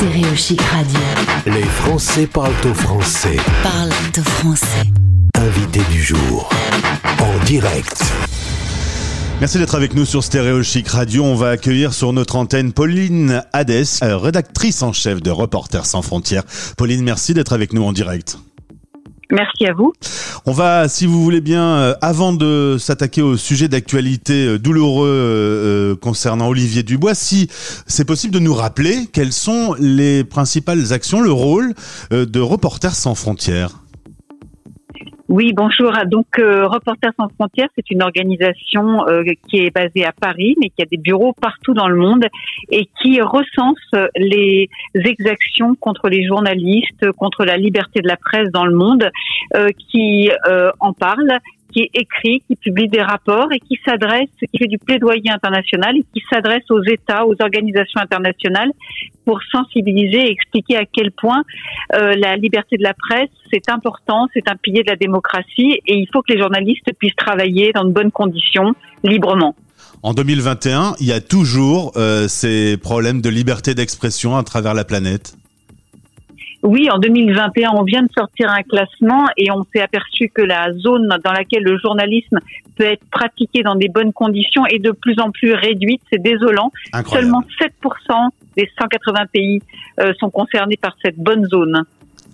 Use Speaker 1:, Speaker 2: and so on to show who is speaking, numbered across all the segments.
Speaker 1: Stéréochic Radio.
Speaker 2: Les Français parlent au français.
Speaker 1: Parle de français.
Speaker 2: Invité du jour. En direct.
Speaker 3: Merci d'être avec nous sur Stéréo Chic Radio. On va accueillir sur notre antenne Pauline Hadès, euh, rédactrice en chef de Reporters sans frontières. Pauline, merci d'être avec nous en direct.
Speaker 4: Merci à vous.
Speaker 3: On va, si vous voulez bien, euh, avant de s'attaquer au sujet d'actualité euh, douloureux euh, concernant Olivier Dubois, si c'est possible de nous rappeler quelles sont les principales actions, le rôle de Reporters sans frontières.
Speaker 4: Oui, bonjour. Donc, Reporters sans frontières, c'est une organisation qui est basée à Paris, mais qui a des bureaux partout dans le monde et qui recense les exactions contre les journalistes, contre la liberté de la presse dans le monde, qui en parle qui écrit, qui publie des rapports et qui s'adresse, qui fait du plaidoyer international et qui s'adresse aux États, aux organisations internationales pour sensibiliser et expliquer à quel point euh, la liberté de la presse, c'est important, c'est un pilier de la démocratie et il faut que les journalistes puissent travailler dans de bonnes conditions, librement.
Speaker 3: En 2021, il y a toujours euh, ces problèmes de liberté d'expression à travers la planète.
Speaker 4: Oui, en 2021, on vient de sortir un classement et on s'est aperçu que la zone dans laquelle le journalisme peut être pratiqué dans des bonnes conditions est de plus en plus réduite. C'est désolant. Seulement 7% des 180 pays euh, sont concernés par cette bonne zone.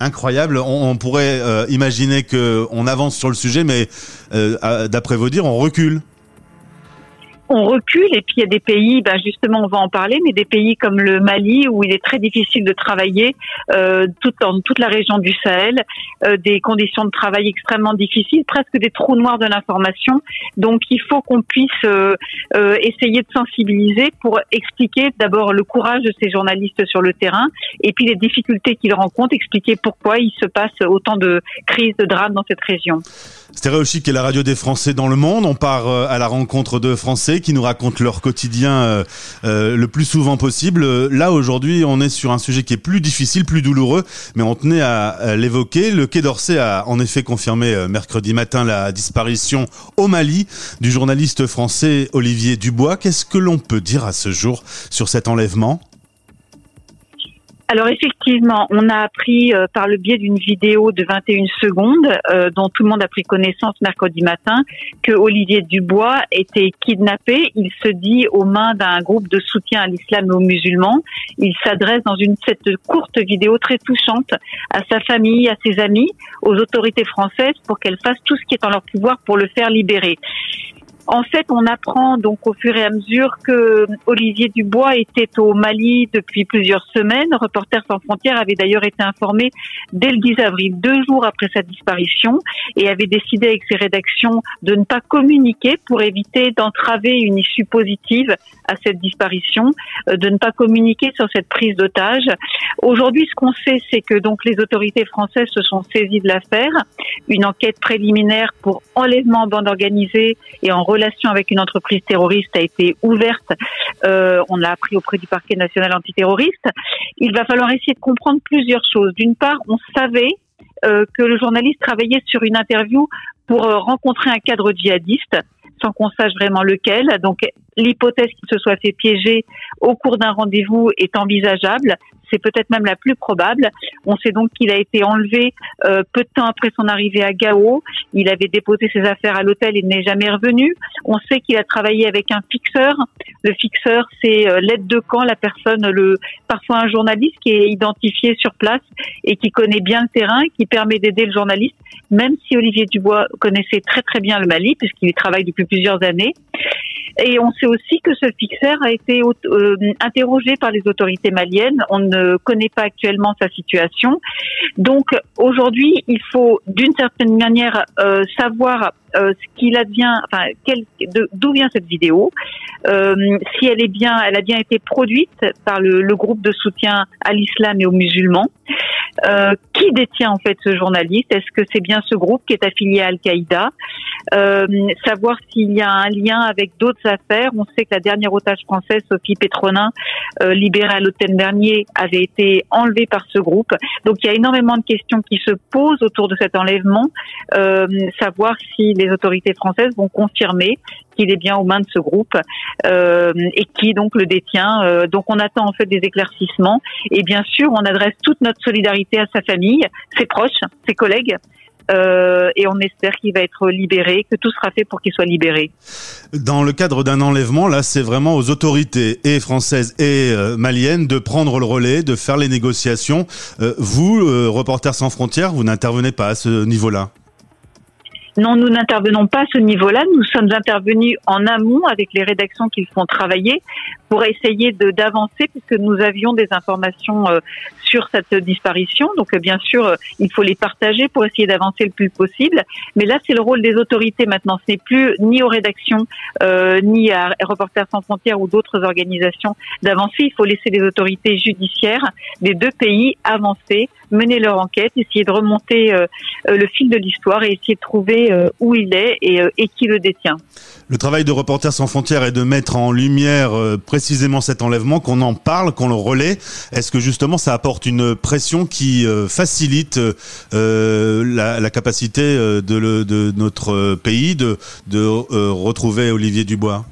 Speaker 3: Incroyable. On, pourrait euh, imaginer que on avance sur le sujet, mais euh, d'après vos dires, on recule
Speaker 4: on recule et puis il y a des pays, ben justement on va en parler, mais des pays comme le Mali où il est très difficile de travailler, euh, tout dans toute la région du Sahel, euh, des conditions de travail extrêmement difficiles, presque des trous noirs de l'information. Donc il faut qu'on puisse euh, euh, essayer de sensibiliser pour expliquer d'abord le courage de ces journalistes sur le terrain et puis les difficultés qu'ils rencontrent, expliquer pourquoi il se passe autant de crises, de drames dans cette région.
Speaker 3: Est la radio des Français dans le monde. On part à la rencontre de Français qui nous racontent leur quotidien euh, euh, le plus souvent possible. Là, aujourd'hui, on est sur un sujet qui est plus difficile, plus douloureux, mais on tenait à, l'évoquer. Le Quai d'Orsay a en effet confirmé mercredi matin la disparition au Mali du journaliste français Olivier Dubois. Qu'est-ce que l'on peut dire à ce jour sur cet enlèvement?
Speaker 4: Alors effectivement, on a appris euh, par le biais d'une vidéo de 21 secondes euh, dont tout le monde a pris connaissance mercredi matin que Olivier Dubois était kidnappé. Il se dit aux mains d'un groupe de soutien à l'islam et aux musulmans. Il s'adresse dans une cette courte vidéo très touchante à sa famille, à ses amis, aux autorités françaises pour qu'elles fassent tout ce qui est en leur pouvoir pour le faire libérer. En fait, on apprend donc au fur et à mesure que Olivier Dubois était au Mali depuis plusieurs semaines. Reporters sans frontières avait d'ailleurs été informé dès le 10 avril, deux jours après sa disparition, et avait décidé avec ses rédactions de ne pas communiquer pour éviter d'entraver une issue positive à cette disparition, euh, de ne pas communiquer sur cette prise d'otage. Aujourd'hui, ce qu'on sait, c'est que donc les autorités françaises se sont saisies de l'affaire. Une enquête préliminaire pour enlèvement en bande organisée et en relation avec une entreprise terroriste a été ouverte. Euh, on l'a appris auprès du parquet national antiterroriste. Il va falloir essayer de comprendre plusieurs choses. D'une part, on savait euh, que le journaliste travaillait sur une interview pour euh, rencontrer un cadre djihadiste sans qu'on sache vraiment lequel. Donc l'hypothèse qu'il se soit fait piéger au cours d'un rendez-vous est envisageable c'est peut-être même la plus probable. On sait donc qu'il a été enlevé euh, peu de temps après son arrivée à Gao. Il avait déposé ses affaires à l'hôtel et n'est jamais revenu. On sait qu'il a travaillé avec un fixeur. Le fixeur, c'est euh, l'aide de camp, la personne, le parfois un journaliste qui est identifié sur place et qui connaît bien le terrain, qui permet d'aider le journaliste, même si Olivier Dubois connaissait très très bien le Mali puisqu'il y travaille depuis plusieurs années. Et on sait aussi que ce fixeur a été euh, interrogé par les autorités maliennes. On ne connaît pas actuellement sa situation. Donc aujourd'hui, il faut d'une certaine manière euh, savoir euh, ce qu'il advient, enfin, d'où vient cette vidéo, si elle est bien, elle a bien été produite par le, le groupe de soutien à l'islam et aux musulmans. qui détient en fait ce journaliste? Est-ce que c'est bien ce groupe qui est affilié à Al-Qaïda? Euh, Savoir s'il y a un lien avec d'autres affaires. On sait que la dernière otage française, Sophie Pétronin, euh, libérée à l'automne dernier, avait été enlevée par ce groupe. Donc il y a énormément de questions qui se posent autour de cet enlèvement. Euh, savoir si les autorités françaises vont confirmer qu'il est bien aux mains de ce groupe euh, et qui donc le détient. Euh, donc on attend en fait des éclaircissements et bien sûr on adresse toute notre solidarité à sa famille, ses proches, ses collègues. Euh, et on espère qu'il va être libéré, que tout sera fait pour qu'il soit libéré.
Speaker 3: Dans le cadre d'un enlèvement, là, c'est vraiment aux autorités et françaises et euh, maliennes de prendre le relais, de faire les négociations. Euh, vous, euh, Reporters sans frontières, vous n'intervenez pas à ce niveau-là?
Speaker 4: Non, nous n'intervenons pas à ce niveau-là. Nous sommes intervenus en amont avec les rédactions qui font travailler pour essayer d'avancer puisque nous avions des informations sur cette disparition. Donc euh, bien sûr, euh, il faut les partager pour essayer d'avancer le plus possible. Mais là, c'est le rôle des autorités maintenant. Ce n'est plus ni aux rédactions euh, ni à Reporters sans frontières ou d'autres organisations d'avancer. Il faut laisser les autorités judiciaires des deux pays avancer, mener leur enquête, essayer de remonter euh, le fil de l'histoire et essayer de trouver euh, où il est et, qui le détient.
Speaker 3: Le travail de Reporters sans frontières est de mettre en lumière précisément cet enlèvement, qu'on en parle, qu'on le relaie. Est-ce que justement ça apporte une pression qui euh, facilite euh, la, capacité de, notre pays de, euh, retrouver Olivier Dubois?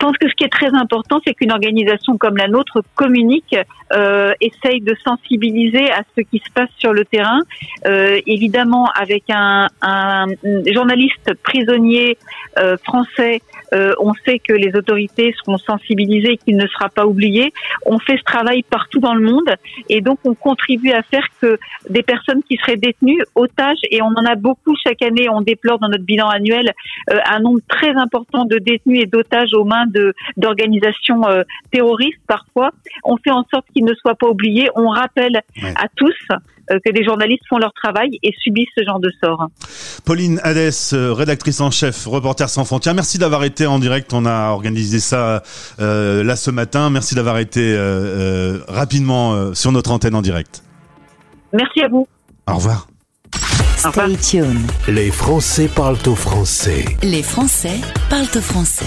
Speaker 4: Pense que ce qui est très important, c'est qu'une organisation comme la nôtre communique, euh, essaye de sensibiliser à ce qui se passe sur le terrain. Euh, évidemment, avec un, un journaliste prisonnier euh, français, euh, on sait que les autorités seront sensibilisées et qu'il ne sera pas oublié. On fait ce travail partout dans le monde et donc on contribue à faire que des personnes qui seraient détenues, otages, et on en a beaucoup chaque année, on déplore dans notre bilan annuel euh, un nombre très important de détenus et d'otages aux mains de d'organisations euh, terroristes parfois. On fait en sorte qu'ils ne soient pas oubliés. On rappelle ouais. à tous euh, que des journalistes font leur travail et subissent ce genre de sort.
Speaker 3: Pauline Hadès, rédactrice en chef, Reporters sans frontières. Merci d'avoir été en direct. On a organisé ça euh, là ce matin. Merci d'avoir été euh, euh, rapidement sur notre antenne en direct.
Speaker 4: Merci à vous.
Speaker 3: Au revoir.
Speaker 1: Stay tuned.
Speaker 2: Les Français parlent au français.
Speaker 1: Les Français parlent au français.